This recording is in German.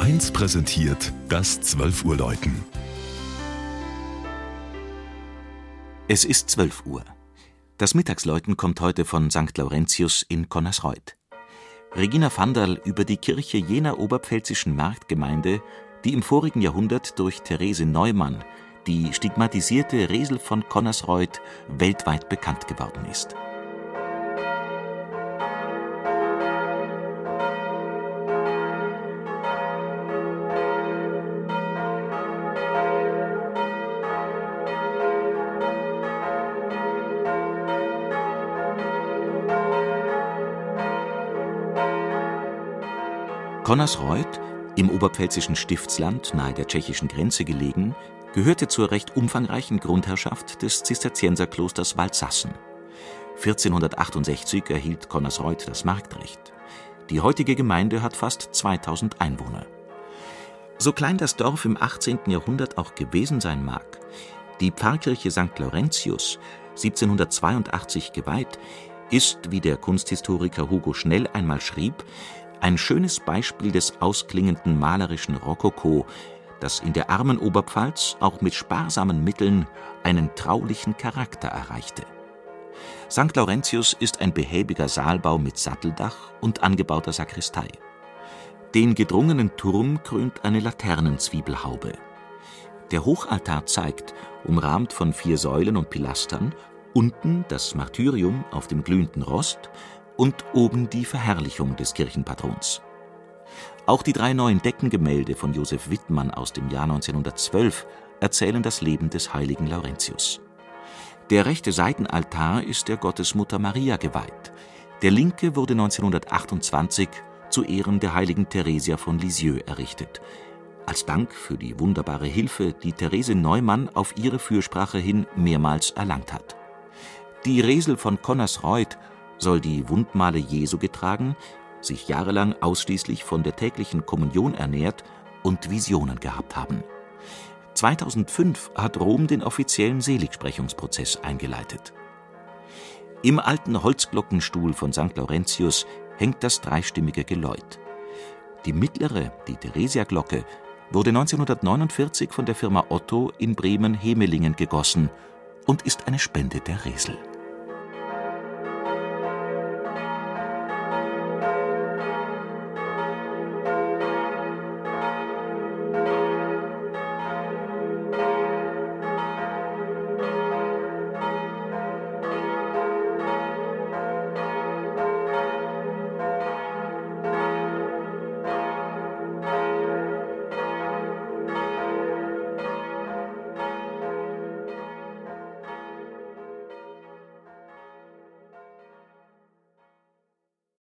1 präsentiert das 12 Uhr Läuten. Es ist 12 Uhr. Das Mittagsläuten kommt heute von St. Laurentius in Connersreuth. Regina Vandal über die Kirche jener oberpfälzischen Marktgemeinde, die im vorigen Jahrhundert durch Therese Neumann, die stigmatisierte Resel von Connersreuth, weltweit bekannt geworden ist. Connersreuth, im oberpfälzischen Stiftsland nahe der tschechischen Grenze gelegen, gehörte zur recht umfangreichen Grundherrschaft des Zisterzienserklosters Waldsassen. 1468 erhielt Connersreuth das Marktrecht. Die heutige Gemeinde hat fast 2000 Einwohner. So klein das Dorf im 18. Jahrhundert auch gewesen sein mag, die Pfarrkirche St. Laurentius, 1782 geweiht, ist, wie der Kunsthistoriker Hugo Schnell einmal schrieb, ein schönes Beispiel des ausklingenden malerischen Rokoko, das in der armen Oberpfalz auch mit sparsamen Mitteln einen traulichen Charakter erreichte. St. Laurentius ist ein behäbiger Saalbau mit Satteldach und angebauter Sakristei. Den gedrungenen Turm krönt eine Laternenzwiebelhaube. Der Hochaltar zeigt, umrahmt von vier Säulen und Pilastern, unten das Martyrium auf dem glühenden Rost und oben die Verherrlichung des Kirchenpatrons. Auch die drei neuen Deckengemälde von Josef Wittmann aus dem Jahr 1912 erzählen das Leben des heiligen Laurentius. Der rechte Seitenaltar ist der Gottesmutter Maria geweiht. Der linke wurde 1928 zu Ehren der heiligen Theresia von Lisieux errichtet, als Dank für die wunderbare Hilfe, die Therese Neumann auf ihre Fürsprache hin mehrmals erlangt hat. Die Resel von Connersreuth soll die Wundmale Jesu getragen, sich jahrelang ausschließlich von der täglichen Kommunion ernährt und Visionen gehabt haben. 2005 hat Rom den offiziellen Seligsprechungsprozess eingeleitet. Im alten Holzglockenstuhl von St. Laurentius hängt das dreistimmige Geläut. Die mittlere, die Theresia-Glocke, wurde 1949 von der Firma Otto in Bremen-Hemelingen gegossen und ist eine Spende der Resel